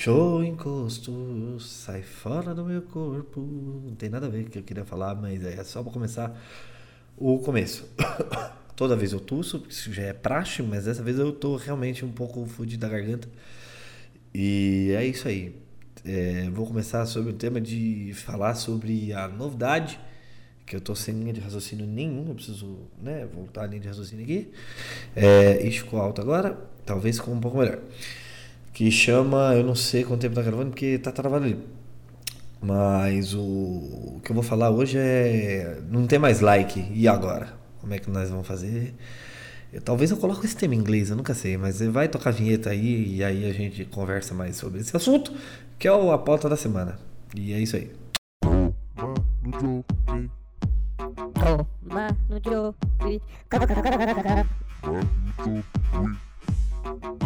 Show encosto, sai fora do meu corpo. Não tem nada a ver com o que eu queria falar, mas é só pra começar o começo. Toda vez eu tuço, isso já é praxe, mas dessa vez eu tô realmente um pouco fudido da garganta. E é isso aí. É, vou começar sobre o tema de falar sobre a novidade, que eu tô sem linha de raciocínio nenhum, eu preciso né, voltar a linha de raciocínio aqui. É, ficou alto agora, talvez ficou um pouco melhor. Que chama, eu não sei quanto tempo tá gravando, porque tá travado ali. Mas o, o que eu vou falar hoje é. Não tem mais like. E agora? Como é que nós vamos fazer? Eu, talvez eu coloque esse tema em inglês, eu nunca sei, mas vai tocar a vinheta aí e aí a gente conversa mais sobre esse assunto, que é a pauta da semana. E é isso aí. Toma no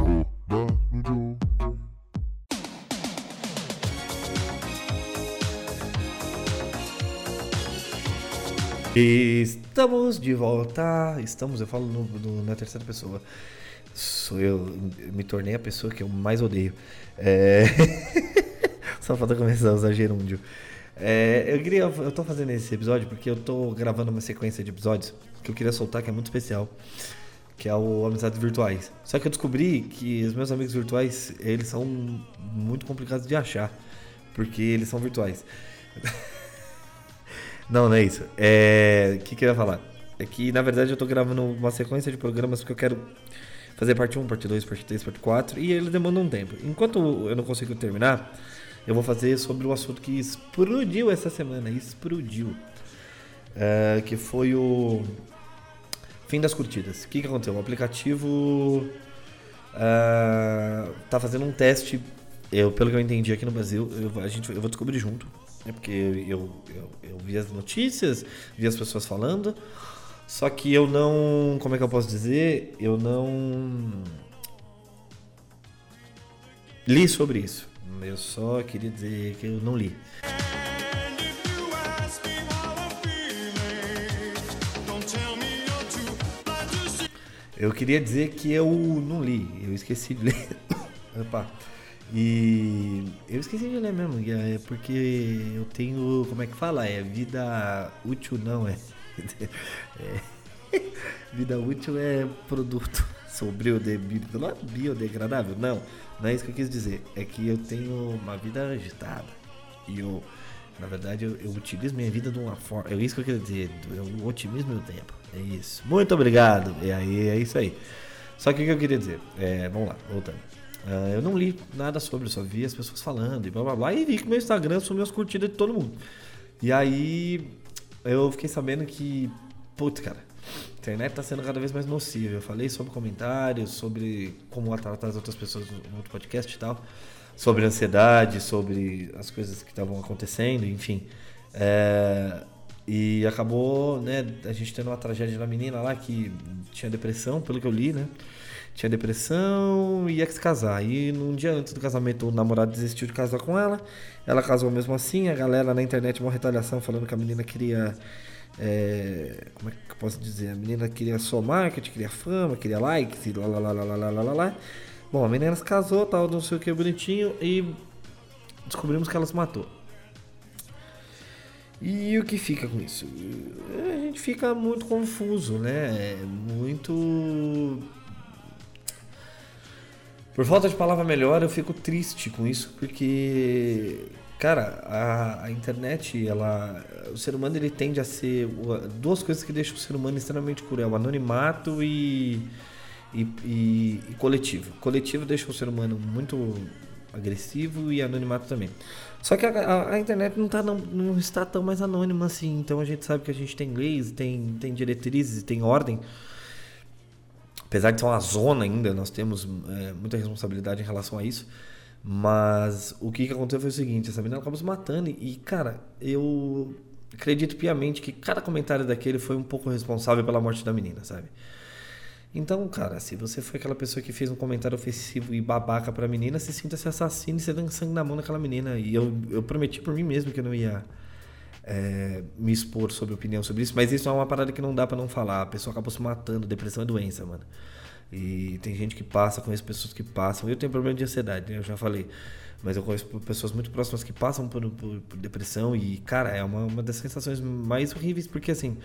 Estamos de volta. Estamos, eu falo no, no, na terceira pessoa. Sou eu, me tornei a pessoa que eu mais odeio. É... Só falta começar a usar gerúndio. É, eu queria, eu tô fazendo esse episódio porque eu tô gravando uma sequência de episódios que eu queria soltar que é muito especial, que é o Amizades Virtuais. Só que eu descobri que os meus amigos virtuais, eles são muito complicados de achar, porque eles são virtuais. Não, não é isso. É... O que, que eu ia falar? É que, na verdade, eu tô gravando uma sequência de programas porque eu quero fazer parte 1, parte 2, parte 3, parte 4 e eles demandam um tempo. Enquanto eu não consigo terminar, eu vou fazer sobre o assunto que explodiu essa semana. Explodiu. É, que foi o fim das curtidas. O que, que aconteceu? O aplicativo uh, tá fazendo um teste. Eu, pelo que eu entendi aqui no Brasil, eu, a gente, eu vou descobrir junto. Né? Porque eu, eu, eu vi as notícias, vi as pessoas falando. Só que eu não. Como é que eu posso dizer? Eu não. Li sobre isso. Eu só queria dizer que eu não li. Eu queria dizer que eu não li, eu esqueci de ler. Opa. E eu esqueci de ler mesmo, é porque eu tenho, como é que fala? É vida útil não, é. é vida útil é produto sobre o não é biodegradável, não. Não é isso que eu quis dizer. É que eu tenho uma vida agitada. E eu, na verdade, eu, eu utilizo minha vida de uma forma. É isso que eu queria dizer. Eu otimizo meu tempo. É isso. Muito obrigado. E aí, é isso aí. Só que o que eu queria dizer? É, vamos lá, voltando. Uh, eu não li nada sobre, só vi as pessoas falando e blá blá blá. E vi que meu Instagram sumiu as curtidas de todo mundo. E aí eu fiquei sabendo que, putz, cara, a internet tá sendo cada vez mais nociva. Eu falei sobre comentários, sobre como tratar as outras pessoas no outro podcast e tal sobre ansiedade, sobre as coisas que estavam acontecendo, enfim. É, e acabou, né, a gente tendo uma tragédia da menina lá que tinha depressão, pelo que eu li, né? Tinha depressão e ia se casar. E num dia antes do casamento, o namorado desistiu de casar com ela. Ela casou mesmo assim. A galera na internet, uma retaliação, falando que a menina queria. É, como é que eu posso dizer? A menina queria só marketing, queria fama, queria likes e lá, lá, lá, lá, lá, lá, lá. lá. Bom, a menina se casou, tal, não sei o que, bonitinho, e descobrimos que ela se matou. E o que fica com isso? A gente fica muito confuso, né? Muito por falta de palavra melhor, eu fico triste com isso, porque, cara, a, a, internet, ela, o ser humano ele tende a ser duas coisas que deixam o ser humano extremamente cruel: anonimato e, e, e, e coletivo. Coletivo deixa o ser humano muito agressivo e anonimato também. Só que a, a, a internet não, tá, não, não, está tão mais anônima assim, então a gente sabe que a gente tem leis, tem, tem diretrizes, tem ordem apesar de ser uma zona ainda, nós temos é, muita responsabilidade em relação a isso. Mas o que, que aconteceu foi o seguinte: essa menina acabou se matando. E, cara, eu acredito piamente que cada comentário daquele foi um pouco responsável pela morte da menina, sabe? Então, cara, se você foi aquela pessoa que fez um comentário ofensivo e babaca pra menina, se sinta-se assassino e você dando sangue na mão daquela menina. E eu, eu prometi por mim mesmo que eu não ia é, me expor sobre opinião sobre isso, mas isso é uma parada que não dá para não falar. A pessoa acabou se matando, depressão é doença, mano. E tem gente que passa, conheço pessoas que passam. Eu tenho problema de ansiedade, né? eu já falei. Mas eu conheço pessoas muito próximas que passam por, por, por depressão e, cara, é uma, uma das sensações mais horríveis, porque assim,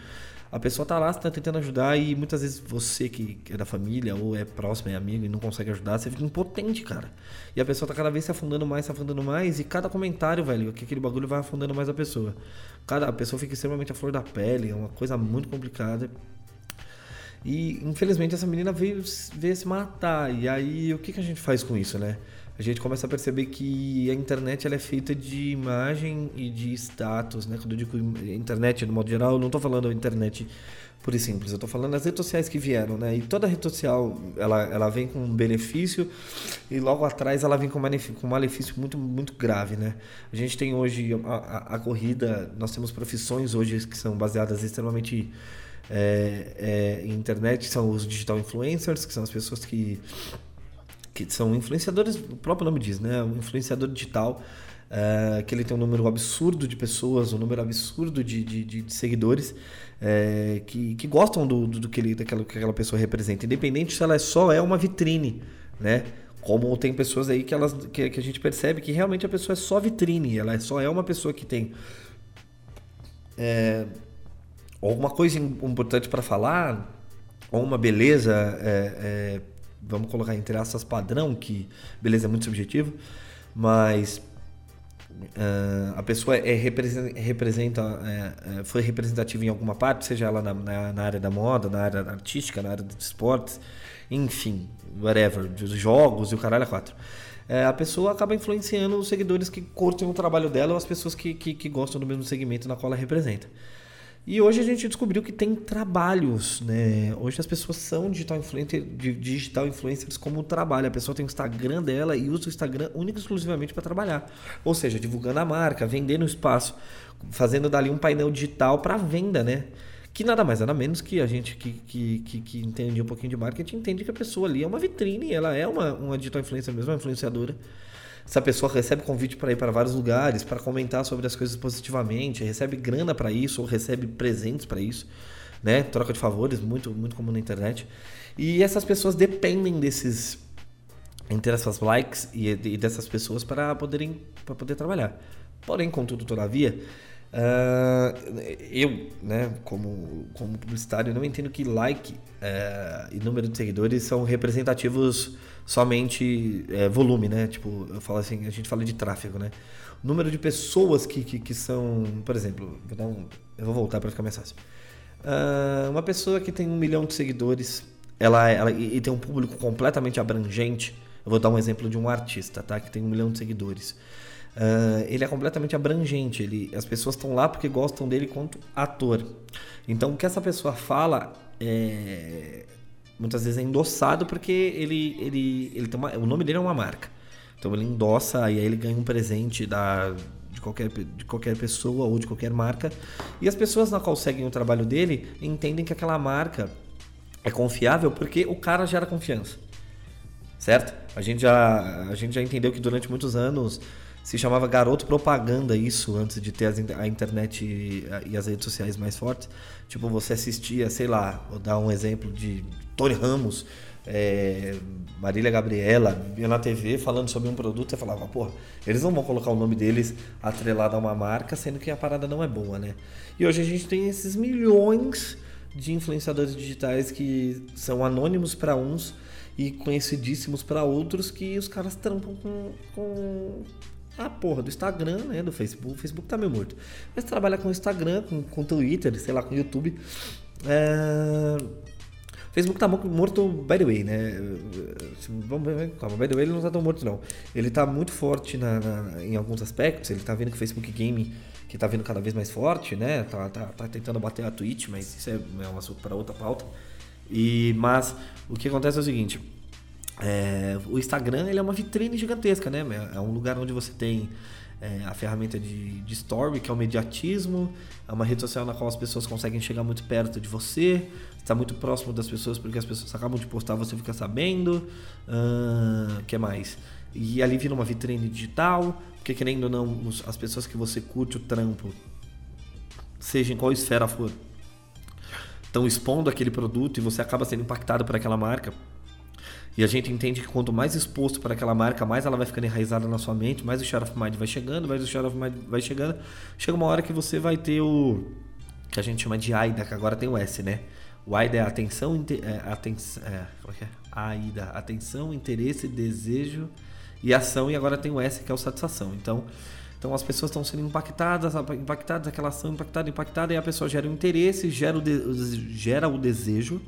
a pessoa tá lá, tá tentando ajudar e muitas vezes você que é da família ou é próximo, é amigo e não consegue ajudar, você fica impotente, cara. E a pessoa tá cada vez se afundando mais, se afundando mais e cada comentário, velho, que aquele bagulho vai afundando mais a pessoa. Cada a pessoa fica extremamente à flor da pele, é uma coisa muito complicada. E infelizmente essa menina veio, veio se matar. E aí o que, que a gente faz com isso, né? A gente começa a perceber que a internet ela é feita de imagem e de status, né? Quando eu digo internet no modo geral, eu não estou falando internet por e simples, eu estou falando das redes sociais que vieram, né? E toda rede social ela, ela vem com um benefício e logo atrás ela vem com um malefício muito, muito grave, né? A gente tem hoje a, a, a corrida, nós temos profissões hoje que são baseadas extremamente é, é, internet são os digital influencers, que são as pessoas que, que são influenciadores, o próprio nome diz, né? Um influenciador digital, é, que ele tem um número absurdo de pessoas, um número absurdo de, de, de, seguidores é, que, que gostam do, do, do que, ele, daquela, que aquela pessoa representa, independente se ela é só é uma vitrine, né? Como tem pessoas aí que, elas, que, que a gente percebe que realmente a pessoa é só vitrine, ela é só é uma pessoa que tem. É, alguma coisa importante para falar, ou uma beleza, é, é, vamos colocar entre aspas, padrão, que beleza é muito subjetivo, mas Uh, a pessoa é, representa, é, é, foi representativa em alguma parte, seja ela na, na, na, área da moda, na área artística, na área dos esportes, enfim, whatever, dos jogos e o caralho a quatro. É, a pessoa acaba influenciando os seguidores que curtem o trabalho dela ou as pessoas que, que, que gostam do mesmo segmento na qual ela representa. E hoje a gente descobriu que tem trabalhos, né? Hoje as pessoas são digital, influencer, digital influencers como trabalho. A pessoa tem o Instagram dela e usa o Instagram único e exclusivamente para trabalhar. Ou seja, divulgando a marca, vendendo o espaço, fazendo dali um painel digital para venda, né? Que nada mais, nada menos que a gente que, que, que, que entende um pouquinho de marketing entende que a pessoa ali é uma vitrine, ela é uma, uma digital influencer mesmo, uma influenciadora essa pessoa recebe convite para ir para vários lugares, para comentar sobre as coisas positivamente, recebe grana para isso ou recebe presentes para isso, né? Troca de favores, muito muito comum na internet. E essas pessoas dependem desses entre essas likes e, e dessas pessoas para poderem para poder trabalhar. Porém, contudo, todavia, uh, eu, né, como, como publicitário, não entendo que like uh, e número de seguidores são representativos somente é, volume, né? Tipo, eu falo assim, a gente fala de tráfego, né? O número de pessoas que, que, que são, por exemplo, vou um, eu vou voltar para ficar mais fácil. Uh, uma pessoa que tem um milhão de seguidores, ela, ela e tem um público completamente abrangente. Eu vou dar um exemplo de um artista, tá? Que tem um milhão de seguidores. Uh, ele é completamente abrangente. Ele, as pessoas estão lá porque gostam dele quanto ator. Então, o que essa pessoa fala é, muitas vezes é endossado porque ele, ele, ele tem uma, o nome dele é uma marca. Então ele endossa e aí ele ganha um presente da, de, qualquer, de qualquer pessoa ou de qualquer marca. E as pessoas na qual seguem o trabalho dele entendem que aquela marca é confiável porque o cara gera confiança. Certo? A gente já, a gente já entendeu que durante muitos anos se chamava garoto propaganda isso antes de ter a internet e as redes sociais mais fortes. Tipo, você assistia, sei lá, vou dar um exemplo de Tony Ramos, é, Marília Gabriela, via na TV falando sobre um produto, você falava, pô, eles não vão colocar o nome deles atrelado a uma marca, sendo que a parada não é boa, né? E hoje a gente tem esses milhões de influenciadores digitais que são anônimos para uns e conhecidíssimos para outros que os caras trampam com, com a porra do Instagram, né? Do Facebook. O Facebook tá meio morto. Mas trabalha com Instagram, com, com Twitter, sei lá, com YouTube. É... Facebook tá morto, by the way, né? Vamos ver, calma, by the way ele não tá tão morto não. Ele tá muito forte na, na, em alguns aspectos, ele tá vendo que o Facebook Game, que tá vindo cada vez mais forte, né? Tá, tá, tá tentando bater a Twitch, mas isso é, é um assunto para outra pauta. E, mas o que acontece é o seguinte, é, o Instagram ele é uma vitrine gigantesca, né? É um lugar onde você tem é, a ferramenta de, de story, que é o mediatismo, é uma rede social na qual as pessoas conseguem chegar muito perto de você, está muito próximo das pessoas porque as pessoas acabam de postar, você fica sabendo. Uh, que mais? E ali vira uma vitrine digital, porque querendo ou não, as pessoas que você curte o trampo, seja em qual esfera for, estão expondo aquele produto e você acaba sendo impactado por aquela marca E a gente entende que quanto mais exposto para aquela marca, mais ela vai ficando enraizada na sua mente, mais o share of mind vai chegando, mais o share of mind vai chegando. Chega uma hora que você vai ter o que a gente chama de AIDA, que agora tem o S, né? O AIDA é atenção, é, atenção, é, como é que é? AIDA, atenção, interesse, desejo e ação, e agora tem o S, que é o satisfação. Então, então as pessoas estão sendo impactadas, impactadas, aquela ação impactada, impactada, e a pessoa gera o interesse, gera o, de, gera o desejo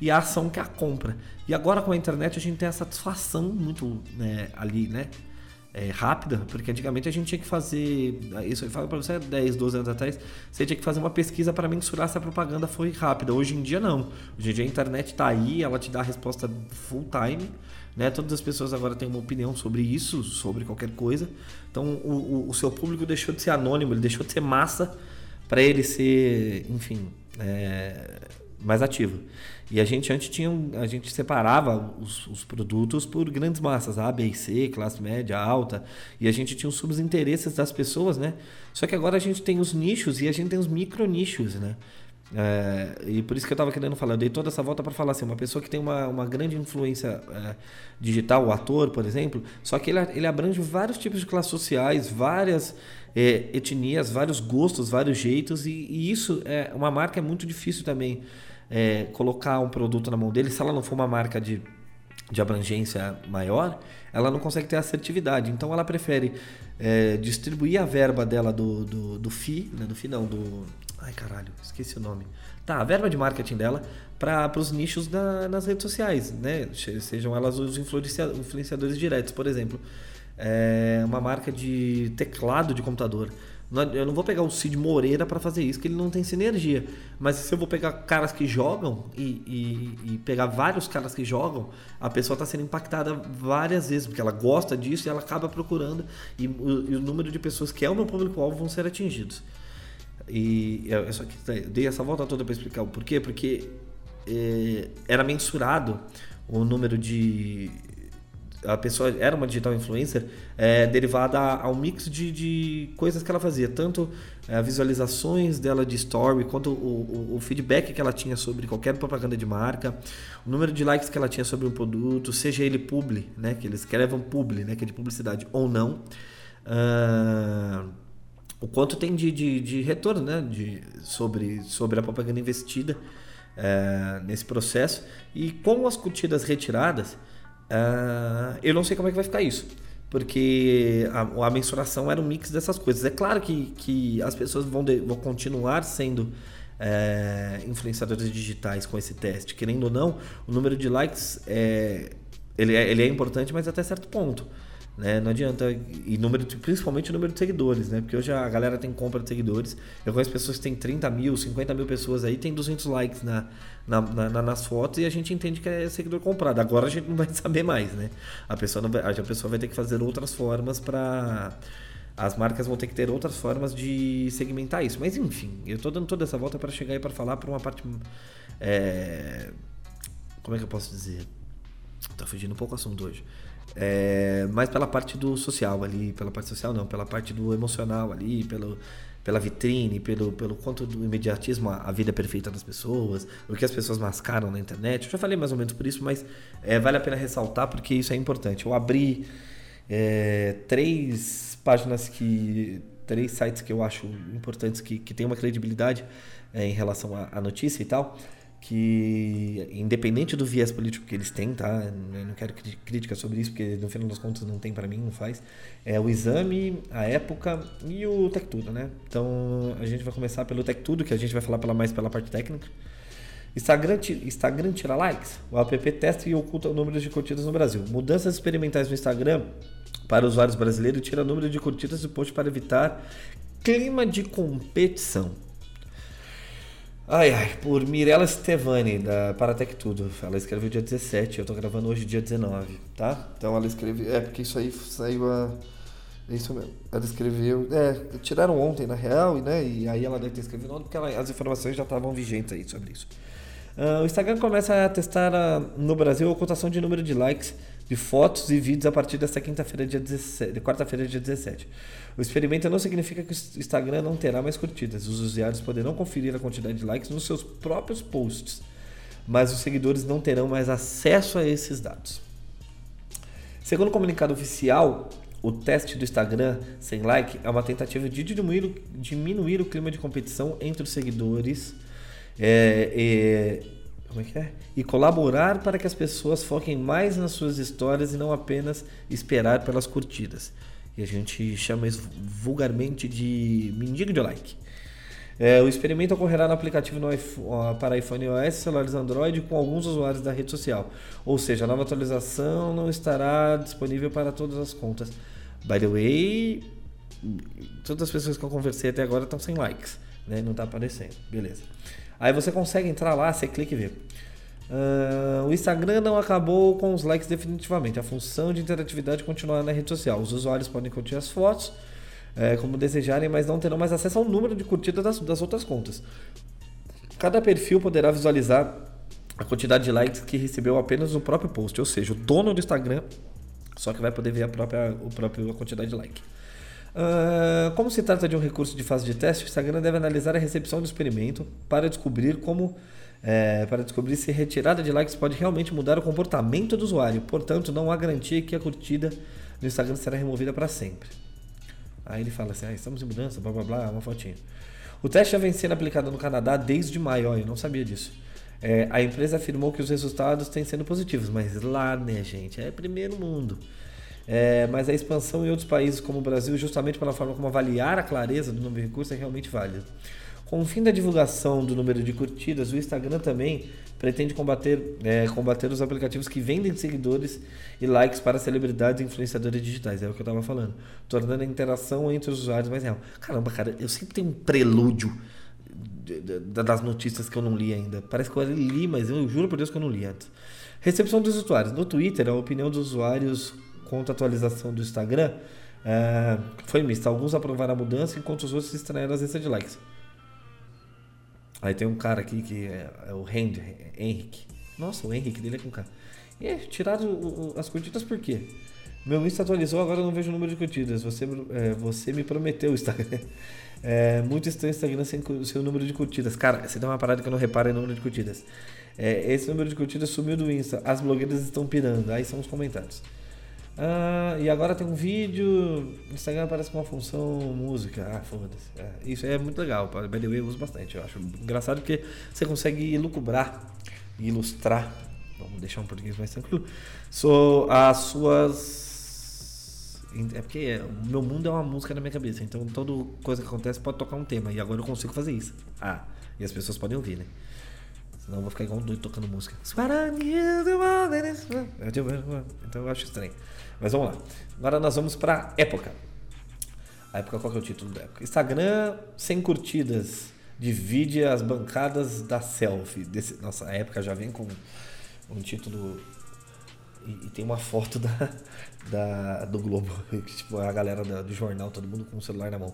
e a ação que é a compra. E agora com a internet a gente tem a satisfação muito né, ali, né? É, rápida, porque antigamente a gente tinha que fazer. Isso eu falo para você 10, 12 anos atrás, você tinha que fazer uma pesquisa para mensurar se a propaganda foi rápida. Hoje em dia não. Hoje em dia a internet está aí, ela te dá a resposta full time. Né? Todas as pessoas agora têm uma opinião sobre isso, sobre qualquer coisa. Então o, o, o seu público deixou de ser anônimo, ele deixou de ser massa para ele ser, enfim, é, mais ativo. E a gente antes tinha a gente separava os, os, produtos por grandes massas, A, B e C, classe média, alta, e a gente tinha os subinteresses das pessoas, né? Só que agora a gente tem os nichos e a gente tem os micro nichos, né? É, e por isso que eu estava querendo falar, eu dei toda essa volta para falar assim, uma pessoa que tem uma, uma grande influência é, digital, o ator, por exemplo, só que ele, ele abrange vários tipos de classes sociais, várias é, etnias, vários gostos, vários jeitos, e, e, isso é uma marca é muito difícil também é, colocar um produto na mão dele, se ela não for uma marca de, de abrangência maior, ela não consegue ter assertividade. Então ela prefere é, distribuir a verba dela do, do, do FI, né, do FI não, do. Ai caralho, esqueci o nome. Tá, a verba de marketing dela para os nichos da, nas redes sociais, né? Sejam elas os influenciadores diretos, por exemplo. É uma marca de teclado de computador eu não vou pegar o Cid Moreira para fazer isso, que ele não tem sinergia. Mas se eu vou pegar caras que jogam e, e, e pegar vários caras que jogam, a pessoa está sendo impactada várias vezes, porque ela gosta disso e ela acaba procurando, e o, e o número de pessoas que é o meu público-alvo vão ser atingidos. E eu só que dei essa volta toda para explicar o porquê, porque é, era mensurado o número de, a pessoa era uma digital influencer é, derivada ao mix de, de coisas que ela fazia, tanto é, visualizações dela de story, quanto o, o, o, feedback que ela tinha sobre qualquer propaganda de marca, o número de likes que ela tinha sobre um produto, seja ele publi, né, que eles escrevam publi, né, que é de publicidade ou não. Uh, o quanto tem de, de, de retorno né, de, sobre, sobre a propaganda investida uh, nesse processo e com as curtidas retiradas, Uh, eu não sei como é que vai ficar isso. Porque a, a, mensuração era um mix dessas coisas. É claro que, que as pessoas vão, de, vão continuar sendo é, influenciadores digitais com esse teste. Querendo ou não, o número de likes é, ele é, ele é importante, mas até certo ponto. Né? Não adianta. E número, principalmente o número de seguidores, né? Porque hoje a galera tem compra de seguidores. Eu conheço pessoas que têm 30 mil, 50 mil pessoas aí, tem 200 likes na, na, na, nas fotos e a gente entende que é seguidor comprado. Agora a gente não vai saber mais, né? A pessoa, não vai, a pessoa vai ter que fazer outras formas para. As marcas vão ter que ter outras formas de segmentar isso. Mas enfim, eu estou dando toda essa volta para chegar e para falar para uma parte. É... Como é que eu posso dizer? Tá fugindo um pouco o assunto hoje. É, mas pela parte do social ali, pela parte social não, pela parte do emocional ali, pelo, pela vitrine, pelo, pelo quanto do imediatismo a, vida perfeita das pessoas, o que as pessoas mascaram na internet. Eu já falei mais ou menos por isso, mas é, vale a pena ressaltar porque isso é importante. Eu abri é, três páginas que. três sites que eu acho importantes, que, que têm uma credibilidade é, em relação à notícia e tal que independente do viés político que eles têm, tá? Eu não quero crítica sobre isso, porque no final das contas não tem para mim, não faz. É o exame, a época e o Tech Tudo, né? Então a gente vai começar pelo Tech Tudo, que a gente vai falar pela, mais pela parte técnica. Instagram, Instagram tira likes. O app testa e oculta o número de curtidas no Brasil. Mudanças experimentais no Instagram para usuários brasileiros tira o número de curtidas e post para evitar clima de competição. Ai, ai, por Mirella Stevani, da Paratec Tudo. Ela escreveu dia 17, eu tô gravando hoje dia 19, tá? Então ela escreveu. É, porque isso aí saiu a. É isso mesmo. Ela escreveu. É, tiraram ontem, na real, né? E aí ela deve ter escrevido ontem, porque ela, as informações já estavam vigentes aí sobre isso. Uh, o Instagram começa a testar uh, no Brasil a ocultação de número de likes de fotos e vídeos a partir desta quinta-feira, dia 17, de quarta-feira, dia 17. O experimento não significa que o Instagram não terá mais curtidas. Os usuários poderão conferir a quantidade de likes nos seus próprios posts, mas os seguidores não terão mais acesso a esses dados. Segundo o comunicado oficial, o teste do Instagram sem like é uma tentativa de diminuir, diminuir o clima de competição entre os seguidores é, é, como é que é? e colaborar para que as pessoas foquem mais nas suas histórias e não apenas esperar pelas curtidas. E a gente chama isso vulgarmente de mendigo de like. É, o experimento ocorrerá no aplicativo no iPhone, para iPhone iOS celulares Android com alguns usuários da rede social. Ou seja, a nova atualização não estará disponível para todas as contas. By the way, todas as pessoas que eu conversei até agora estão sem likes, né? Não está aparecendo. Beleza. Aí você consegue entrar lá, você clica e vê. Uh, o Instagram não acabou com os likes definitivamente. A função de interatividade continua na rede social. Os usuários podem curtir as fotos é, como desejarem, mas não terão mais acesso ao número de curtidas das, das outras contas. Cada perfil poderá visualizar a quantidade de likes que recebeu apenas no próprio post, ou seja, o dono do Instagram só que vai poder ver a própria, a quantidade de like. Uh, como se trata de um recurso de fase de teste, o Instagram deve analisar a recepção do experimento para descobrir como é, para descobrir se retirada de likes pode realmente mudar o comportamento do usuário. Portanto, não há garantia que a curtida no Instagram será removida para sempre. Aí ele fala assim: ah, estamos em mudança, blá blá blá, uma fotinha. O teste já vem sendo aplicado no Canadá desde maio, eu não sabia disso. É, a empresa afirmou que os resultados têm sido positivos, mas lá, né, gente, é primeiro mundo. É, mas a expansão em outros países como o Brasil, justamente pela forma como avaliar a clareza do número de recursos, é realmente válida. Com o fim da divulgação do número de curtidas, o Instagram também pretende combater, é, combater os aplicativos que vendem seguidores e likes para celebridades e influenciadores digitais. É o que eu estava falando. Tornando a interação entre os usuários mais real. Caramba, cara, eu sempre tenho um prelúdio das notícias que eu não li ainda. Parece que eu li, mas eu juro por Deus que eu não li antes. Recepção dos usuários. No Twitter, a opinião dos usuários quanto à atualização do Instagram é, foi mista. Alguns aprovaram a mudança, enquanto os outros estranharam as listas de likes. Aí tem um cara aqui que é, é o Henry, Henrique. Nossa, o Henrique dele é com K. E é, tiraram as curtidas por quê? Meu Insta atualizou, agora não vejo o número de curtidas. Você, é, você me prometeu o Instagram. É muito estranho o Instagram sem seu número de curtidas. Cara, você tem uma parada que eu não reparo em número de curtidas. É, esse número de curtidas sumiu do Insta. As blogueiras estão pirando. Aí são os comentários. Ah, e agora tem um vídeo. Instagram aparece com uma função música. Ah, foda-se. É, isso é muito legal. By the way, eu uso bastante. Eu acho engraçado porque você consegue elucubrar, ilustrar. Vamos deixar um português mais tranquilo. So, as suas. É porque é, o meu mundo é uma música na minha cabeça. Então toda coisa que acontece pode tocar um tema. E agora eu consigo fazer isso. Ah, e as pessoas podem ouvir, né? Senão eu vou ficar igual um doido tocando música. Então eu acho estranho. Mas vamos lá. Agora nós vamos para época. A época, qual que é o título da época? Instagram sem curtidas. Divide as bancadas da selfie. Desse, nossa, a época já vem com um título. E, e tem uma foto da, da, do Globo. tipo, a galera da, do jornal, todo mundo com o celular na mão.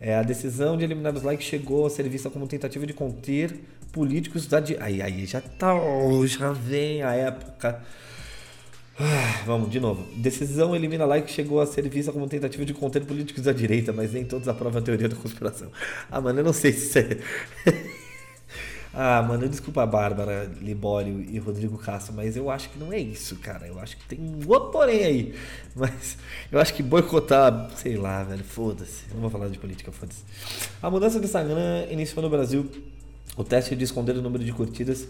É, a decisão de eliminar os likes chegou a ser vista como tentativa de conter políticos da. Aí, aí já tá. Já vem a época ah, vamos, de novo. Decisão elimina like chegou a ser vista como tentativa de conter políticos da direita, mas nem todos aprovam a teoria da conspiração. Ah, mano, eu não sei se isso é. ah, mano, desculpa a Bárbara, Libório e Rodrigo Castro, mas eu acho que não é isso, cara. Eu acho que tem um outro porém aí. Mas eu acho que boicotar, sei lá, velho, foda-se. Não vou falar de política, foda-se. A mudança do Instagram iniciou no Brasil o teste de esconder o número de curtidas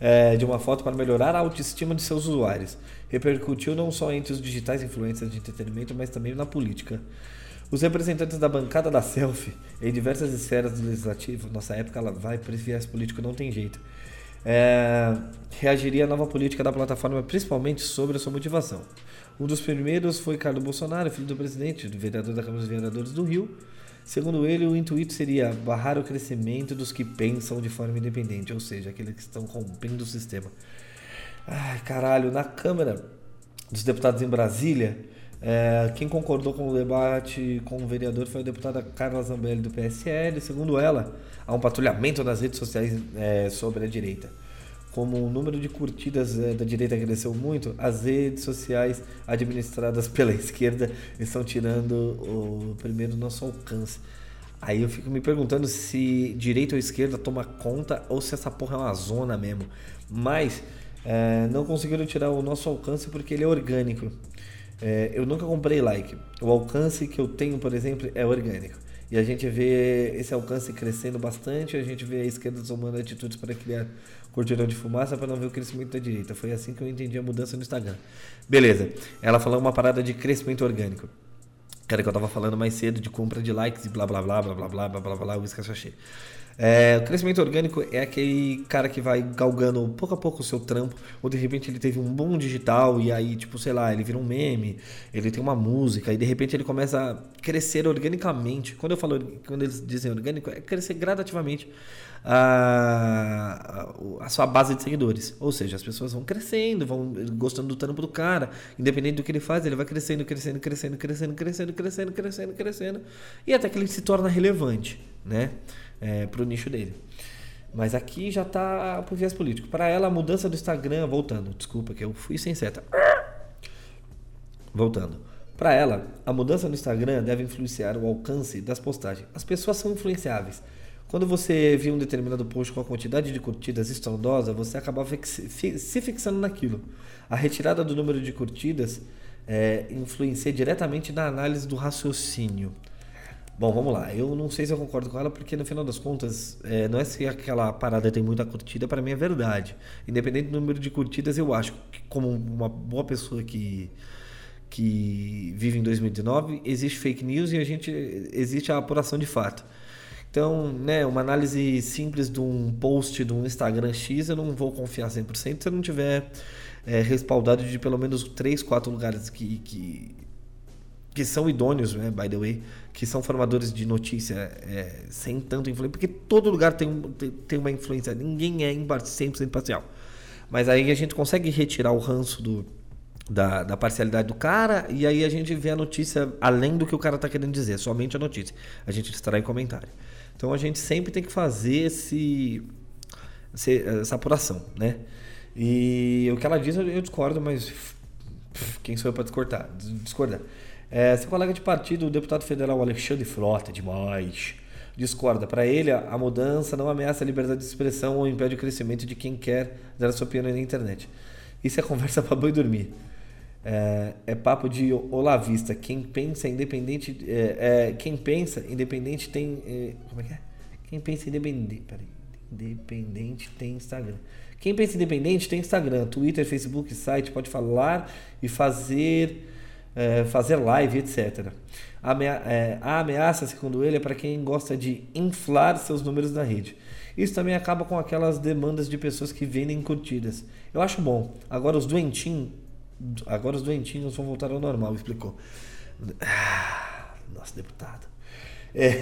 é, de uma foto para melhorar a autoestima de seus usuários. Repercutiu não só entre os digitais influencers de entretenimento, mas também na política. Os representantes da bancada da selfie em diversas esferas do legislativo, nossa época ela vai para esse viés político, não tem jeito. É, reagiria à nova política da plataforma, principalmente sobre a sua motivação. Um dos primeiros foi Carlos Bolsonaro, filho do presidente, do vereador da Câmara dos Vereadores do Rio, Segundo ele, o intuito seria barrar o crescimento dos que pensam de forma independente, ou seja, aqueles que estão rompendo o sistema. Ai, caralho, na Câmara dos Deputados em Brasília, é, quem concordou com o debate com o vereador foi a deputada Carla Zambelli do PSL. Segundo ela, há um patrulhamento nas redes sociais é, sobre a direita como o número de curtidas é, da direita cresceu muito, as redes sociais administradas pela esquerda estão tirando o primeiro nosso alcance. Aí eu fico me perguntando se direita ou esquerda toma conta ou se essa porra é uma zona mesmo. Mas é, não conseguiram tirar o nosso alcance porque ele é orgânico. É, eu nunca comprei like. O alcance que eu tenho, por exemplo, é orgânico. E a gente vê esse alcance crescendo bastante, a gente vê a esquerda tomando atitudes para criar cortina de fumaça para não ver o crescimento da direita. Foi assim que eu entendi a mudança no Instagram. Beleza. Ela falou uma parada de crescimento orgânico. Cara, que eu tava falando mais cedo de compra de likes e blá blá blá blá blá blá blá blá blá, blá o sachê. É, o crescimento orgânico é aquele cara que vai galgando pouco a pouco o seu trampo, ou de repente ele teve um bom digital e aí, tipo, sei lá, ele vira um meme, ele tem uma música e de repente ele começa a crescer organicamente. Quando eu falo, quando eles dizem orgânico, é crescer gradativamente a, a, sua base de seguidores. Ou seja, as pessoas vão crescendo, vão gostando do trampo do cara, independente do que ele faz, ele vai crescendo, crescendo, crescendo, crescendo, crescendo, crescendo, crescendo, crescendo, e até que ele se torna relevante, né? É, para o nicho dele. Mas aqui já está por viés político. Para ela, a mudança do Instagram, voltando, desculpa que eu fui sem seta. Voltando. Para ela, a mudança no Instagram deve influenciar o alcance das postagens. As pessoas são influenciáveis. Quando você viu um determinado post com a quantidade de curtidas estrondosa, você acaba se fixando naquilo. A retirada do número de curtidas é, influencia diretamente na análise do raciocínio. Bom, vamos lá. Eu não sei se eu concordo com ela, porque no final das contas, é, não é se aquela parada tem muita curtida, para mim é verdade. Independente do número de curtidas, eu acho que, como uma boa pessoa que, que vive em 2019, existe fake news e a gente existe a apuração de fato. Então, né, uma análise simples de um post de um Instagram X, eu não vou confiar 100% se eu não tiver é, respaldado de pelo menos 3, 4 lugares que, que que são idôneos, né, by the way, que são formadores de notícia é, sem tanto influência, porque todo lugar tem, tem, uma influência, ninguém é 100% imparcial. Mas aí a gente consegue retirar o ranço do, da, da, parcialidade do cara e aí a gente vê a notícia além do que o cara está querendo dizer, somente a notícia. A gente extrai comentário. Então a gente sempre tem que fazer esse, esse essa apuração, né? E o que ela diz eu discordo, mas quem sou eu para discordar? discordar? É, seu colega de partido, o deputado federal Alexandre Frota, demais, discorda. Para ele, a mudança não ameaça a liberdade de expressão ou impede o crescimento de quem quer dar sua opinião na internet. Isso é conversa para boi dormir. É, é, papo de olavista. Quem pensa independente. É, é, quem pensa independente tem. É, como é que é? Quem pensa independente. Peraí. Independente tem Instagram. Quem pensa independente tem Instagram, Twitter, Facebook, site, pode falar e fazer é, fazer live, etc. A, amea é, a ameaça, segundo ele, é para quem gosta de inflar seus números na rede. Isso também acaba com aquelas demandas de pessoas que vendem curtidas. Eu acho bom. Agora os doentinhos, agora os doentinhos vão voltar ao normal, explicou. Ah, nossa, deputado. É.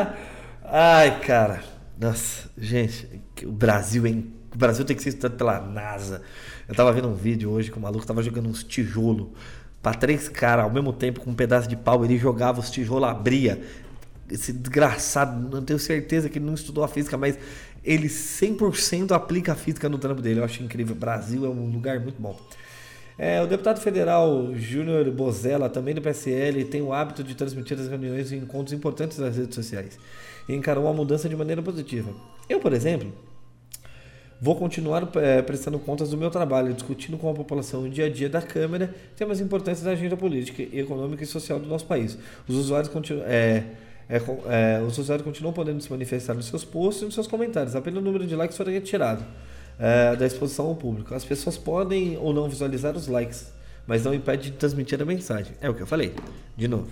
Ai, cara. Nossa, gente, o Brasil, hein? O Brasil tem que ser estudado pela NASA. Eu tava vendo um vídeo hoje que o maluco tava jogando uns tijolos para três caras ao mesmo tempo com um pedaço de pau, ele jogava os tijolos, abria. Esse desgraçado, não tenho certeza que ele não estudou a física, mas ele 100% aplica a física no trampo dele. Eu acho incrível. O Brasil é um lugar muito bom. É, o deputado federal Júnior Bozella, também do PSL, tem o hábito de transmitir as reuniões e encontros importantes nas redes sociais e encarou a mudança de maneira positiva. Eu, por exemplo, Vou continuar é, prestando contas do meu trabalho, discutindo com a população dia a dia da Câmara temas importantes da agenda política, econômica e social do nosso país. Os usuários continuam. É, é, é, os usuários continuam podendo se manifestar nos seus posts e nos seus comentários. Apenas o número de likes foi retirado é, da exposição ao público. As pessoas podem ou não visualizar os likes, mas não impede de transmitir a mensagem. É o que eu falei. De novo.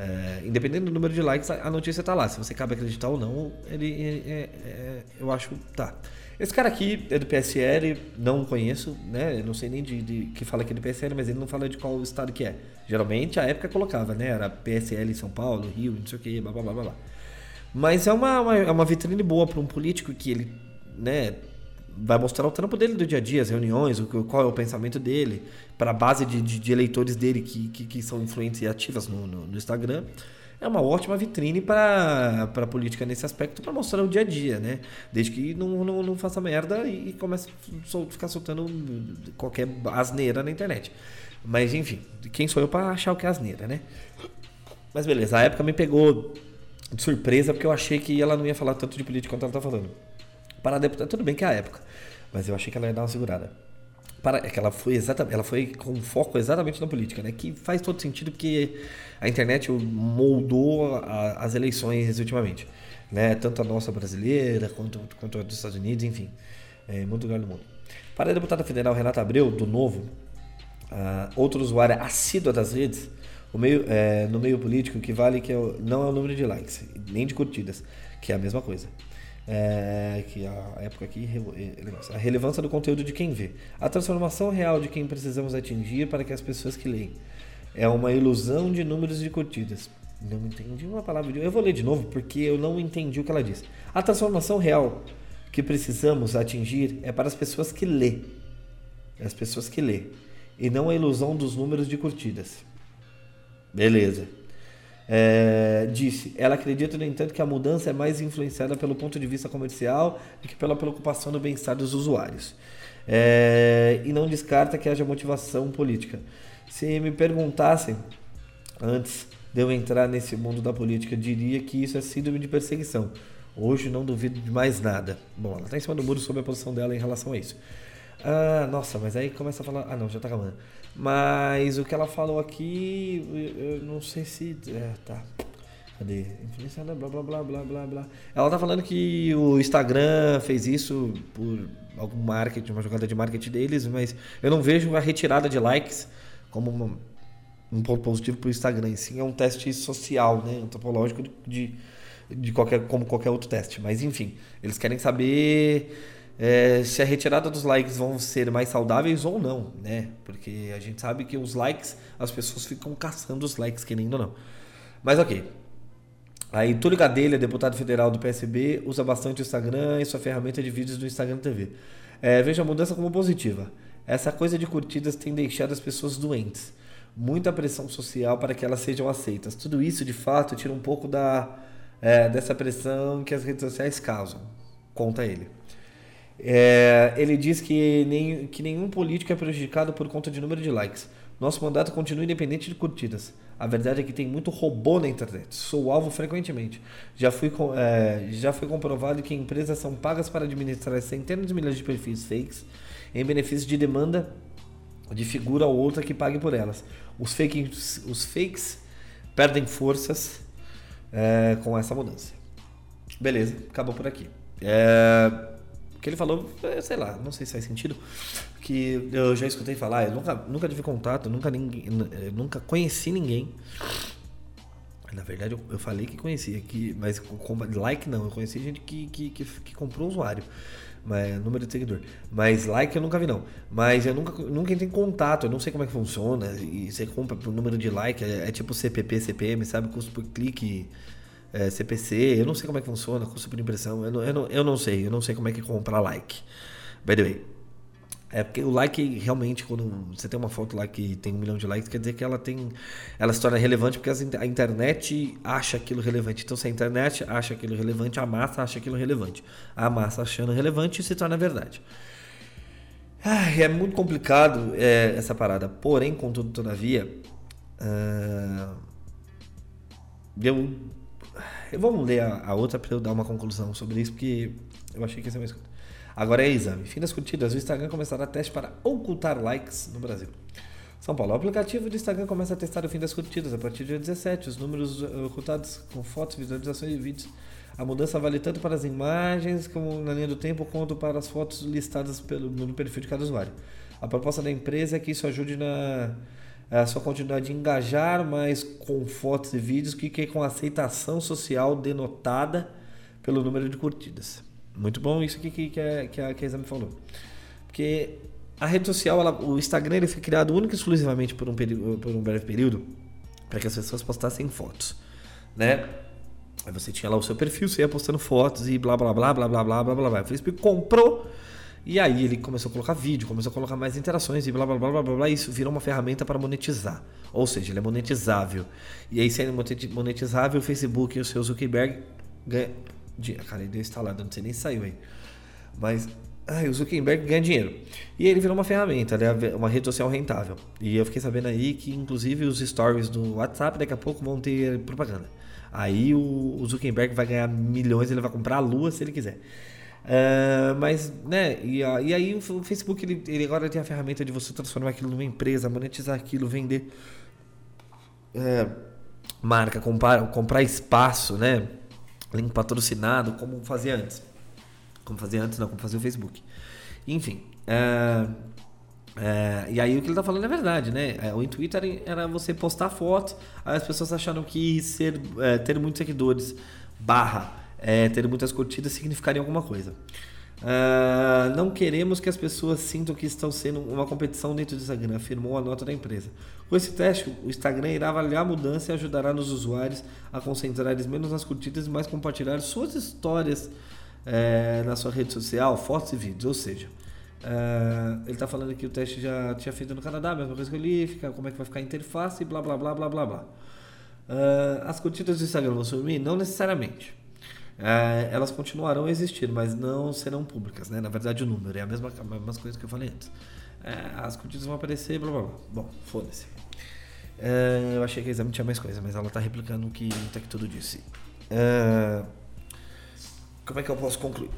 É, independente do número de likes, a notícia está lá. Se você cabe acreditar ou não, ele, ele é, é, eu acho tá. Esse cara aqui é do PSL, não conheço, né? Eu não sei nem de, de, que fala aqui do PSL, mas ele não fala de qual estado que é. Geralmente a época colocava, né? Era PSL em São Paulo, Rio, não sei o que, blá blá blá blá. Mas é uma, uma, é uma vitrine boa para um político que ele, né? Vai mostrar o trampo dele do dia a dia, as reuniões, o, qual é o pensamento dele, para a base de, de, de, eleitores dele que, que, que, são influentes e ativas no, no, no Instagram é uma ótima vitrine para a política nesse aspecto, para mostrar o dia a dia, né? Desde que não, não, não faça merda e, comece a ficar soltando qualquer asneira na internet. Mas enfim, quem sou eu para achar o que é asneira, né? Mas beleza, a época me pegou de surpresa porque eu achei que ela não ia falar tanto de política quanto ela tá falando. Para deputada, tudo bem que é a época, mas eu achei que ela ia dar uma segurada. para, é que ela foi exatamente, ela foi com foco exatamente na política, né? Que faz todo sentido porque a internet moldou a, as eleições ultimamente, né? Tanto a nossa brasileira quanto, quanto a dos Estados Unidos, enfim, é, muito lugar do mundo. Para a deputada federal Renata Abreu, do Novo, uh, outro usuário assíduo das redes, o meio, é, no meio político, que vale que é o, não é o número de likes, nem de curtidas, que é a mesma coisa. É, que a época aqui é, a relevância do conteúdo de quem vê. A transformação real de quem precisamos atingir para que as pessoas que leem. É uma ilusão de números de curtidas. Não entendi uma palavra de. Eu vou ler de novo porque eu não entendi o que ela disse. A transformação real que precisamos atingir é para as pessoas que lê. É as pessoas que lê. E não a ilusão dos números de curtidas. Beleza. É, disse, ela acredita, no entanto, que a mudança é mais influenciada pelo ponto de vista comercial do que pela preocupação do bem-estar dos usuários. É, e não descarta que haja motivação política. Se me perguntassem antes de eu entrar nesse mundo da política, diria que isso é síndrome de perseguição. Hoje não duvido de mais nada. Bom, ela está em cima do muro sobre a posição dela em relação a isso. Ah, nossa, mas aí começa a falar. Ah, não, já tá acabando. Mas o que ela falou aqui, eu não sei se. É, tá. Cadê? Influenciada, blá blá blá blá blá blá. Ela tá falando que o Instagram fez isso por algum marketing, uma jogada de marketing deles, mas eu não vejo a retirada de likes como uma, um ponto positivo para o Instagram. Sim, é um teste social, né, antropológico de, de qualquer, como qualquer outro teste. Mas enfim, eles querem saber é, se a retirada dos likes vão ser mais saudáveis ou não, né? Porque a gente sabe que os likes, as pessoas ficam caçando os likes, querendo ou não. Mas ok. Aí Túlio Gadelha, deputado federal do PSB, usa bastante o Instagram e sua ferramenta de vídeos do Instagram TV. É, veja a mudança como positiva. Essa coisa de curtidas tem deixado as pessoas doentes. Muita pressão social para que elas sejam aceitas. Tudo isso, de fato, tira um pouco da, é, dessa pressão que as redes sociais causam. Conta ele. É, ele diz que, nem, que nenhum político é prejudicado por conta de número de likes. Nosso mandato continua independente de curtidas. A verdade é que tem muito robô na internet. Sou alvo frequentemente. Já, fui, é, já foi comprovado que empresas são pagas para administrar centenas de milhões de perfis fakes em benefício de demanda de figura ou outra que pague por elas. Os fakes, os fakes perdem forças é, com essa mudança. Beleza, acabou por aqui. É, que ele falou, é, sei lá, não sei se faz sentido, que eu já escutei falar, eu nunca, nunca tive contato, nunca, ninguém, nunca conheci ninguém. Na verdade, eu, eu falei que conhecia, que, mas com like não, eu conheci gente que, que, que, que comprou usuário, mas, número de seguidor. Mas like eu nunca vi não. Mas eu nunca, nunca entrei em contato, eu não sei como é que funciona. E você compra por número de like, é, é tipo CPP, CPM, sabe? Custo por clique é, CPC, eu não sei como é que funciona, custo por impressão, eu não, eu, não, eu não sei, eu não sei como é que compra like. By the way. É porque o like realmente, quando você tem uma foto lá que tem um milhão de likes, quer dizer que ela tem. Ela se torna relevante porque a internet acha aquilo relevante. Então, se a internet acha aquilo relevante, a massa acha aquilo relevante. A massa achando relevante se torna verdade. Ai, é muito complicado é, essa parada. Porém, contudo, todavia. Uh, eu Vamos ler a, a outra para eu dar uma conclusão sobre isso, porque eu achei que ia ser mais curto. Agora é exame. Fim das curtidas. O Instagram começará teste para ocultar likes no Brasil. São Paulo. O aplicativo do Instagram começa a testar o fim das curtidas a partir do dia 17. Os números eh, ocultados com fotos, visualizações e vídeos. A mudança vale tanto para as imagens como na linha do tempo, quanto para as fotos listadas pelo, no perfil de cada usuário. A proposta da empresa é que isso ajude na a sua continuidade de engajar mais com fotos e vídeos que, que com aceitação social denotada pelo número de curtidas. Muito bom isso aqui que, que, a, que, a, que a Exame falou. Porque a rede social, ela, o Instagram, ele foi criado único e exclusivamente por um, por um breve período para que as pessoas postassem fotos, né? Aí você tinha lá o seu perfil, você ia postando fotos e blá blá blá blá blá blá blá blá. O Facebook comprou e aí ele começou a colocar vídeo, começou a colocar mais interações e blá blá blá blá blá, blá isso virou uma ferramenta para monetizar. Ou seja, ele é monetizável. E aí, sendo monetizável, o Facebook e o seu Zuckerberg ganha. Cara, ele deu instalado, não sei nem saiu aí. Mas ai, o Zuckerberg ganha dinheiro. E ele virou uma ferramenta, né? uma rede social rentável. E eu fiquei sabendo aí que, inclusive, os stories do WhatsApp daqui a pouco vão ter propaganda. Aí o Zuckerberg vai ganhar milhões, ele vai comprar a lua se ele quiser. Uh, mas, né, e, e, aí o Facebook ele, ele, agora tem a ferramenta de você transformar aquilo numa empresa, monetizar aquilo, vender é, marca, comprar, comprar espaço, né? Link patrocinado, como fazia antes. Como fazia antes, não, como fazia o Facebook. Enfim. É, e aí o que ele está falando é verdade, né? É, o intuito era, era, você postar fotos, aí as pessoas acharam que ser, é, ter muitos seguidores barra é, ter muitas curtidas significaria alguma coisa. Uh, não queremos que as pessoas sintam que estão sendo uma competição dentro do Instagram, afirmou a nota da empresa. Com esse teste, o Instagram irá avaliar a mudança e ajudará nos usuários a concentrar menos nas curtidas e mais compartilhar suas histórias é, na sua rede social, fotos e vídeos. Ou seja, uh, ele está falando que o teste já tinha feito no Canadá, mesma coisa que eu li, fica, como é que vai ficar a interface, blá blá blá blá blá blá. Uh, as curtidas do Instagram vão sumir? Não necessariamente é, elas continuarão a existir, mas não serão públicas, né? Na verdade, o número é a mesma, a mesma coisa que eu falei antes. É, as curtidas vão aparecer, blá blá blá. Bom, foda-se. É, eu achei que a exame tinha mais coisa, mas ela está replicando o que o tudo disse. É, como é que eu posso concluir?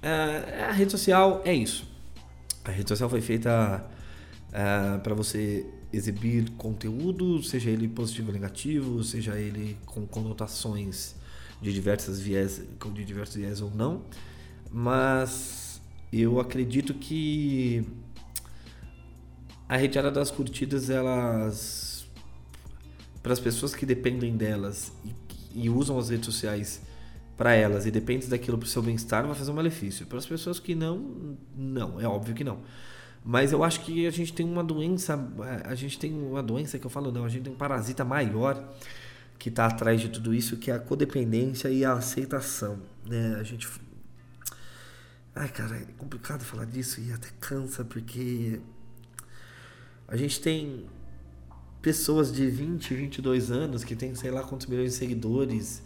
É, a rede social é isso. A rede social foi feita é, para você exibir conteúdo, seja ele positivo ou negativo, seja ele com conotações de diversas viés, de diversos viés ou não, mas eu acredito que a retirada das curtidas, elas para as pessoas que dependem delas e, e usam as redes sociais para elas e dependem daquilo para o seu bem-estar, vai fazer um malefício. Para as pessoas que não, não, é óbvio que não. Mas eu acho que a gente tem uma doença, a gente tem uma doença que eu falo, não, a gente tem um parasita maior que está atrás de tudo isso, que é a codependência e a aceitação. Né? A gente. Ai, cara, é complicado falar disso e até cansa, porque a gente tem pessoas de 20, 22 anos que tem sei lá quantos milhões de seguidores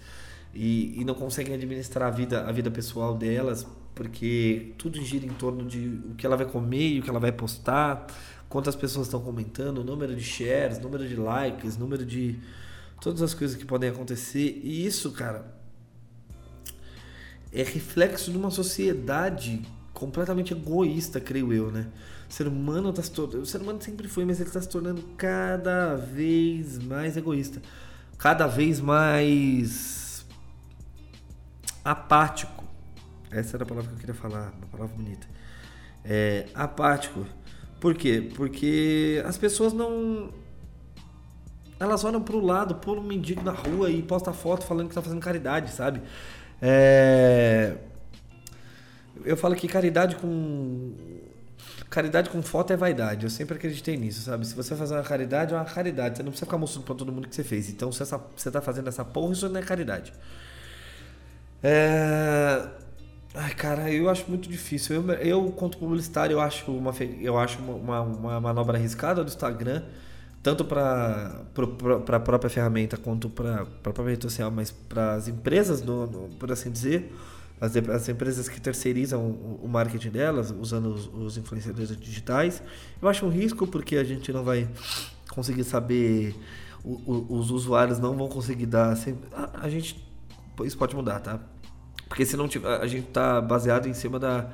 e, e não conseguem administrar a vida, a vida pessoal delas, porque tudo gira em torno de o que ela vai comer e o que ela vai postar, quantas pessoas estão comentando, número de shares, número de likes, número de todas as coisas que podem acontecer. E isso, cara, é reflexo de uma sociedade completamente egoísta, creio eu, né? O ser humano tá se tornando, o ser humano sempre foi, mas ele está se tornando cada vez mais egoísta, cada vez mais apático. Essa era a palavra que eu queria falar, uma palavra bonita. É, apático. Por quê? Porque as pessoas não elas olham pro lado, pula um mendigo na rua e posta foto falando que tá fazendo caridade, sabe? É... Eu falo que caridade com. Caridade com foto é vaidade. Eu sempre acreditei nisso, sabe? Se você fazer uma caridade, é uma caridade. Você não precisa ficar mostrando pra todo mundo que você fez. Então, se essa, você tá fazendo essa porra, isso não é caridade. É... Ai, cara, eu acho muito difícil. Eu, eu quanto publicitário, eu acho uma, eu acho uma, uma manobra arriscada do Instagram tanto para a própria ferramenta quanto para a própria rede social, mas para as empresas, no, no, por assim dizer, as, as empresas que terceirizam o, o marketing delas, usando os, os, influenciadores digitais. Eu acho um risco porque a gente não vai conseguir saber, o, o, os usuários não vão conseguir dar. A, a, gente. Isso pode mudar, tá? Porque se não tiver. A gente está baseado em cima da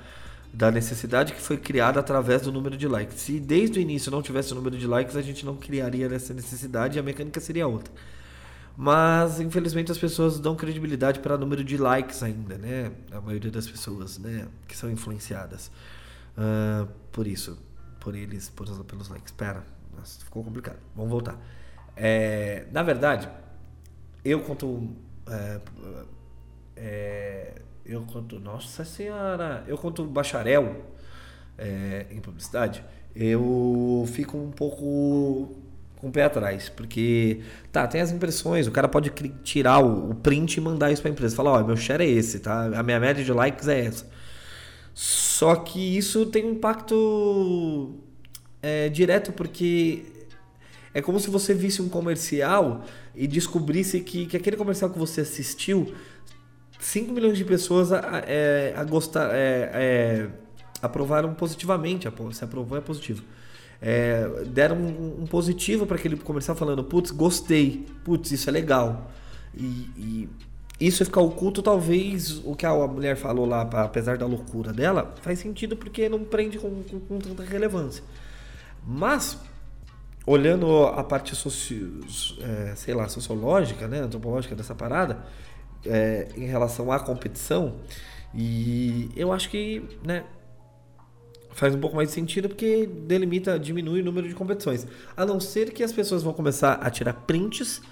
da necessidade que foi criada através do número de likes. Se desde o início não tivesse o número de likes, a gente não criaria essa necessidade e a mecânica seria outra. Mas, infelizmente, as pessoas dão credibilidade para número de likes ainda, né? A maioria das pessoas, né? Que são influenciadas. Uh, por isso. Por eles, por, pelos likes. Espera, ficou complicado. Vamos voltar. É, na verdade, eu quanto... É, é, eu conto, nossa senhora, eu conto bacharel é, em publicidade, eu fico um pouco com o pé atrás, porque tá, tem as impressões, o cara pode tirar o, o print e mandar isso para a empresa, falar, ó, meu share é esse, tá? A minha média de likes é essa. Só que isso tem um impacto é, direto, porque é como se você visse um comercial e descobrisse que, que aquele comercial que você assistiu 5 milhões de pessoas a, é, a gostar, é, é, aprovaram positivamente. Se aprovou é positivo. É, deram um, um positivo para aquele comercial falando, putz, gostei, putz, isso é legal. E, e, isso ficar oculto, talvez o que a mulher falou lá, apesar da loucura dela, faz sentido porque não prende com, com, com tanta relevância. Mas, olhando a parte socio, é, sei lá, sociológica, né, antropológica dessa parada, é, em relação à competição, e eu acho que, né, faz um pouco mais de sentido porque delimita, diminui o número de competições. A não ser que as pessoas vão começar a tirar prints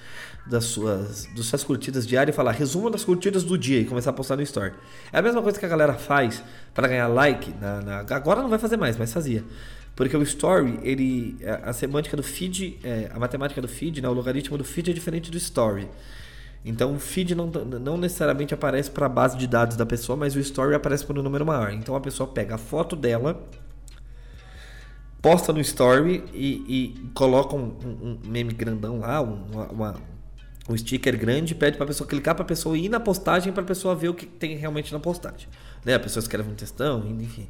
das suas, das suas curtidas diárias e falar resumo das curtidas do dia e começar a postar no story. É a mesma coisa que a galera faz para ganhar like. Na, na, agora não vai fazer mais, mas fazia. Porque o story, ele, a, a semântica do feed, é, a matemática do feed, né, o logaritmo do feed é diferente do story. Então o feed não, não necessariamente aparece para a base de dados da pessoa, mas o story aparece por um número maior. Então a pessoa pega a foto dela, posta no story e, e coloca um, um, meme grandão lá, uma, uma, um sticker grande, pede para a pessoa clicar para a pessoa ir na postagem para a pessoa ver o que tem realmente na postagem. Né? A pessoa escreve um textão, enfim.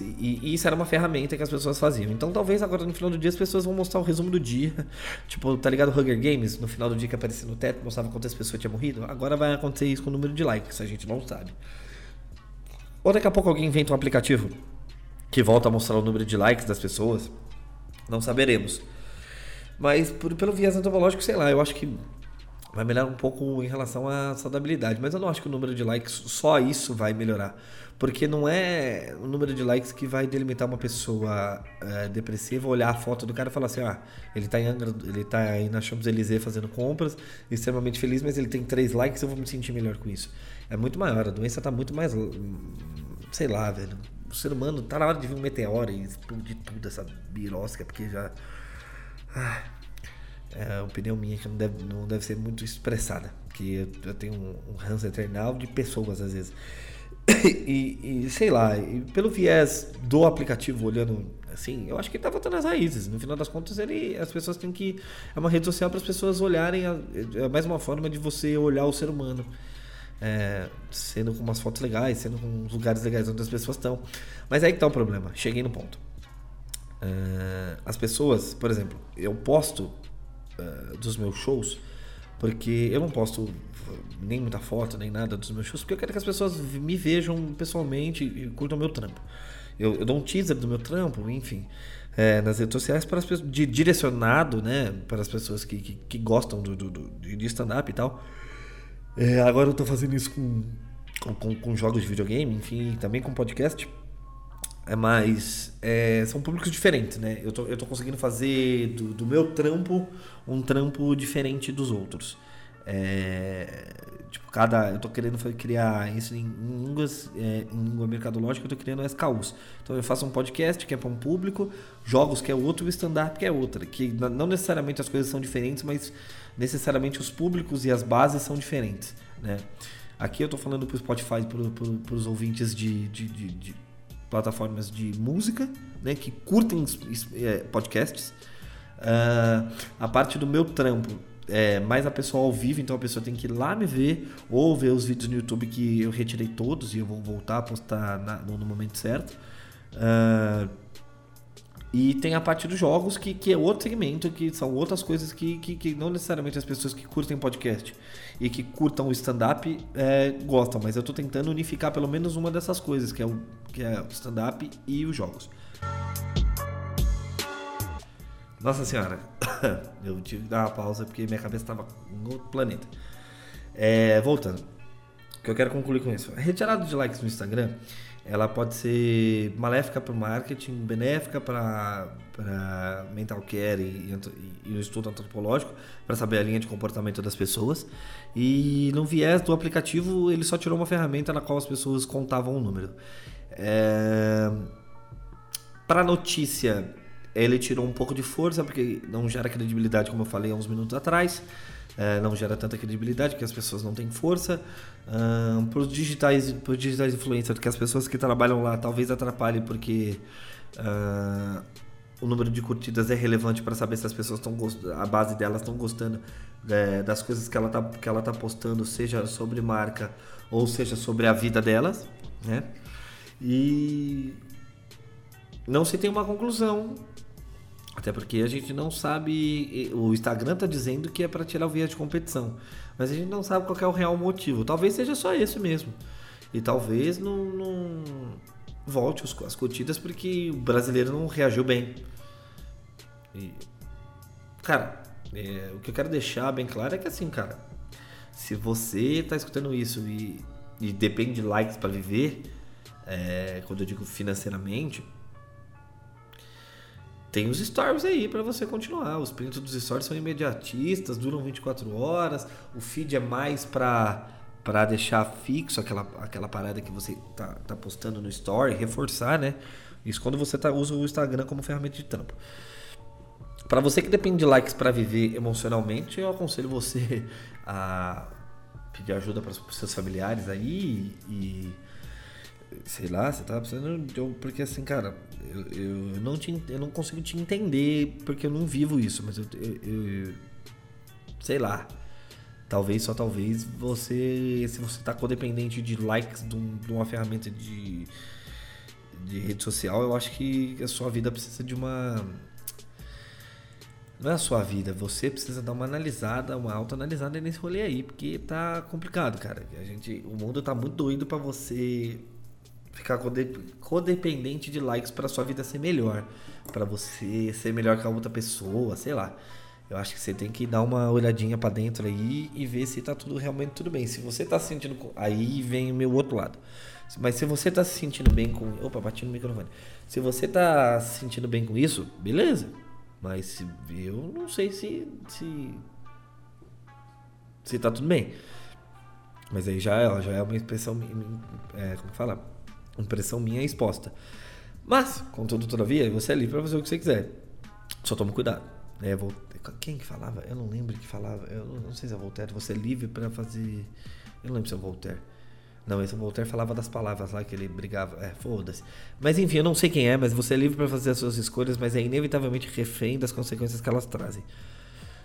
E, e, isso era uma ferramenta que as pessoas faziam. Então talvez agora no final do dia as pessoas vão mostrar o resumo do dia. Tipo, tá ligado Hunger Games? No final do dia que aparecia no teto, mostrava quantas pessoas tinham morrido. Agora vai acontecer isso com o número de likes, a gente não sabe. Ou daqui a pouco alguém inventa um aplicativo que volta a mostrar o número de likes das pessoas. Não saberemos. Mas por, pelo viés antropológico, sei lá, eu acho que vai melhorar um pouco em relação à saudabilidade. Mas eu não acho que o número de likes, só isso vai melhorar. Porque não é o número de likes que vai delimitar uma pessoa é, depressiva, olhar a foto do cara e falar assim: ah, ele tá em Angra, ele tá aí na Champs-Élysées fazendo compras, extremamente feliz, mas ele tem três likes, eu vou me sentir melhor com isso. É muito maior, a doença tá muito mais. Sei lá, velho. O ser humano tá na hora de vir um meteoro e explodir tudo essa birosca, porque já. É a opinião minha que não deve, não deve ser muito expressada. Porque eu, eu tenho um, um ranço eternal de pessoas às vezes. e, e, sei lá, e pelo viés do aplicativo olhando assim, eu acho que ele tá voltando às raízes. No final das contas, ele, as pessoas têm que. É uma rede social para as pessoas olharem. A, é mais uma forma de você olhar o ser humano. É, sendo com umas fotos legais, sendo com lugares legais onde as pessoas estão. Mas aí que tá o problema. Cheguei no ponto. É, as pessoas, por exemplo, eu posto é, dos meus shows porque eu não posto nem muita foto, nem nada dos meus shows, porque eu quero que as pessoas me vejam pessoalmente e curtam o meu trampo. Eu, eu dou um teaser do meu trampo, enfim, é, nas redes sociais para as pessoas, de, direcionado, né, para as pessoas que, que, que gostam do, do, do de stand-up e tal. É, agora eu estou fazendo isso com, com, com, jogos de videogame, enfim, também com podcast. É, mas é, são públicos diferentes, né? Eu tô, tô conseguindo fazer do, do meu trampo um trampo diferente dos outros. É, tipo, cada. Eu tô querendo criar isso em, línguas, é, em língua mercadológica, eu tô criando SKUs. Então eu faço um podcast que é para um público, jogos que é outro e stand-up que é outra. Que não necessariamente as coisas são diferentes, mas necessariamente os públicos e as bases são diferentes. Né? Aqui eu tô falando pro Spotify, pro, pro, pros ouvintes de, de, de, de plataformas de música, né, que curtem é, podcasts. Uh, a parte do meu trampo é, mais a pessoa ao vivo, então a pessoa tem que ir lá me ver ou ver os vídeos no YouTube que eu retirei todos e eu vou voltar a postar na, no, momento certo. Uh, e tem a parte dos jogos, que, que é outro segmento, que são outras coisas que, que, que não necessariamente as pessoas que curtem podcast e que curtam o stand-up é, gostam, mas eu estou tentando unificar pelo menos uma dessas coisas, que é o, que é o stand-up e os jogos. Nossa senhora, eu tive que dar uma pausa porque minha cabeça estava em outro planeta. É, voltando, o que eu quero concluir com isso. A retirada de likes no Instagram, ela pode ser maléfica para o marketing, benéfica para mental care e, e, e o estudo antropológico, para saber a linha de comportamento das pessoas. E no viés do aplicativo, ele só tirou uma ferramenta na qual as pessoas contavam o número. É, para notícia ele tirou um pouco de força, porque não gera credibilidade, como eu falei há uns minutos atrás. É, não gera tanta credibilidade, porque as pessoas não têm força. Para os digitais, pros digitais influencers, que as pessoas que trabalham lá talvez atrapalhem, porque uh, o número de curtidas é relevante para saber se as pessoas estão a base delas estão gostando é, das coisas que ela está que ela tá postando, seja sobre marca ou seja sobre a vida delas, né? E não se tem uma conclusão até porque a gente não sabe. O Instagram está dizendo que é para tirar o viés de competição. Mas a gente não sabe qual é o real motivo. Talvez seja só esse mesmo. E talvez não, não volte as curtidas porque o brasileiro não reagiu bem. E, cara, é, o que eu quero deixar bem claro é que assim, cara, se você tá escutando isso e, e depende de likes para viver, é, quando eu digo financeiramente, tem os stories aí para você continuar. Os prints dos stories são imediatistas, duram 24 horas. O feed é mais para para deixar fixo aquela, aquela parada que você tá, tá postando no story, reforçar, né? Isso quando você tá, usa o Instagram como ferramenta de trampo. Para você que depende de likes para viver emocionalmente, eu aconselho você a pedir ajuda para seus familiares aí e sei lá, você tá precisando de porque assim, cara, eu, eu não te, eu não consigo te entender porque eu não vivo isso, mas eu, eu, eu sei lá. Talvez, só talvez, você. Se você tá codependente de likes de, um, de uma ferramenta de, de rede social, eu acho que a sua vida precisa de uma não é a sua vida, você precisa dar uma analisada, uma autoanalisada nesse rolê aí, porque tá complicado, cara. A gente, o mundo tá muito doido para você ficar codependente de likes para sua vida ser melhor, para você ser melhor que a outra pessoa, sei lá. Eu acho que você tem que dar uma olhadinha para dentro aí e ver se tá tudo realmente tudo bem. Se você tá se sentindo aí vem o meu outro lado. Mas se você tá se sentindo bem com, opa, bati no microfone. Se você tá se sentindo bem com isso, beleza? Mas eu não sei se. se. se tá tudo bem. Mas aí já, é, já é uma expressão. É, como que fala? Impressão minha exposta. Mas, contudo, todavia, você é livre para fazer o que você quiser. Só tome cuidado. Né? Quem que falava? Eu não lembro que falava. Eu não sei se é Voltaire. Você é livre para fazer. Eu não lembro se é Voltaire. Não, esse Voltaire falava das palavras lá que ele brigava. É, foda-se. Mas enfim, eu não sei quem é, mas você é livre para fazer as suas escolhas, mas é inevitavelmente refém das consequências que elas trazem.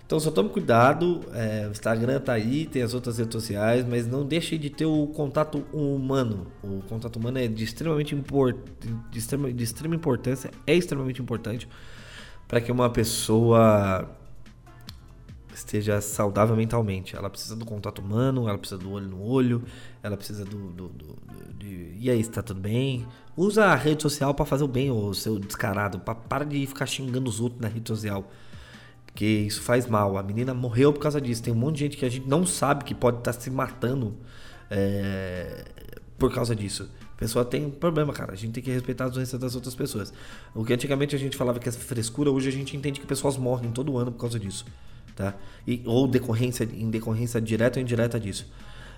Então só tome cuidado, é, o Instagram tá aí, tem as outras redes sociais, mas não deixe de ter o contato humano. O contato humano é de extremamente import, de extrema, de extrema importância, é extremamente importante para que uma pessoa esteja saudável mentalmente. Ela precisa do contato humano, ela precisa do olho no olho, ela precisa do. do, do, do de, e aí, está tudo bem? Usa a rede social para fazer o bem, o seu descarado. Pra, para de ficar xingando os outros na rede social. Porque isso faz mal. A menina morreu por causa disso. Tem um monte de gente que a gente não sabe que pode estar tá se matando é, por causa disso. A pessoa tem um problema, cara. A gente tem que respeitar as doenças das outras pessoas. O que antigamente a gente falava que é frescura, hoje a gente entende que pessoas morrem todo ano por causa disso tá? E, ou decorrência, em decorrência direta ou indireta disso.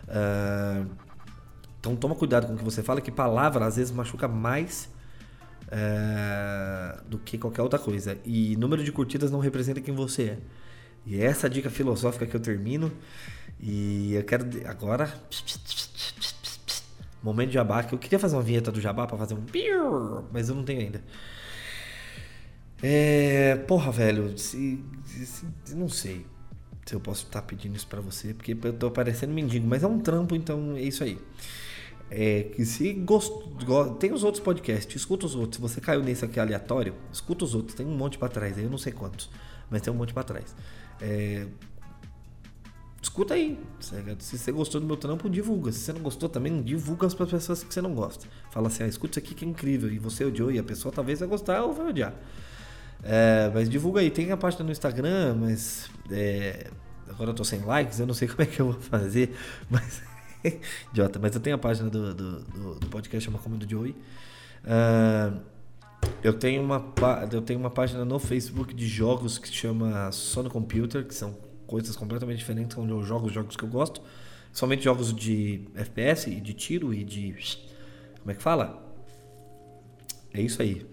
Uh, então toma cuidado com o que você fala, que palavra às vezes machuca mais uh, do que qualquer outra coisa. E número de curtidas não representa quem você é. E é essa dica filosófica que eu termino. E eu quero agora. Momento de jabá, que eu queria fazer uma vinheta do jabá para fazer um. Mas eu não tenho ainda. É. Porra, velho. Se, se, não sei se eu posso estar pedindo isso para você, porque eu tô parecendo mendigo, mas é um trampo, então é isso aí. É que se gost... tem os outros podcasts, escuta os outros. Se você caiu nesse aqui aleatório, escuta os outros. Tem um monte para trás aí, eu não sei quantos, mas tem um monte para trás. É... Escuta aí. Se você gostou do meu trampo, divulga. Se você não gostou também, divulga para as pessoas que você não gosta. Fala assim: ah, escuta isso aqui que é incrível. E você odiou, e a pessoa talvez vai gostar ou vai odiar. É, mas divulga aí, tem a página no Instagram, mas é, agora eu tô sem likes, eu não sei como é que eu vou fazer, mas. Idiota, mas eu tenho a página do, do, do, do podcast chama Comendo Joey. Uh, eu tenho, uma, eu tenho uma página no Facebook de jogos que chama Sono Computer, que são coisas completamente diferentes, onde eu jogo os jogos que eu gosto. Somente jogos de FPS e de tiro e de. Como é que fala? É isso aí,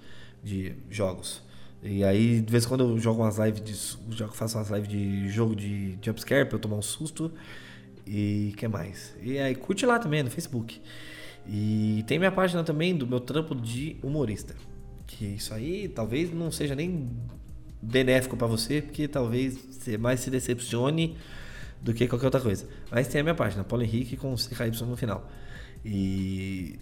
de jogos. E aí, de vez em quando eu jogo umas lives de. Jogo, faço umas lives de jogo de jumpscare pra eu tomar um susto. E que mais? E aí, curte lá também no Facebook. E tem minha página também do meu trampo de humorista. Que isso aí talvez não seja nem benéfico para você, porque talvez você mais se decepcione do que qualquer outra coisa. Mas tem a minha página, Paulo Henrique com CKY no final. E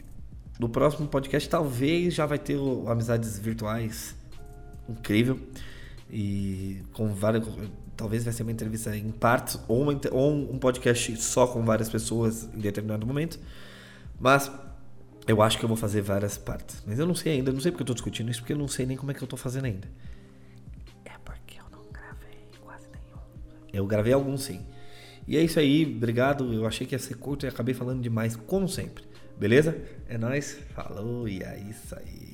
no próximo podcast talvez já vai ter o Amizades Virtuais incrível. E com várias. Talvez vai ser uma entrevista em partes ou, uma, ou um podcast só com várias pessoas em determinado momento. Mas eu acho que eu vou fazer várias partes. Mas eu não sei ainda, não sei porque eu tô discutindo isso, porque eu não sei nem como é que eu tô fazendo ainda. É porque eu não gravei quase nenhum. Eu gravei alguns sim. E é isso aí, obrigado. Eu achei que ia ser curto e acabei falando demais, como sempre. Beleza? É nóis, falou e é isso aí.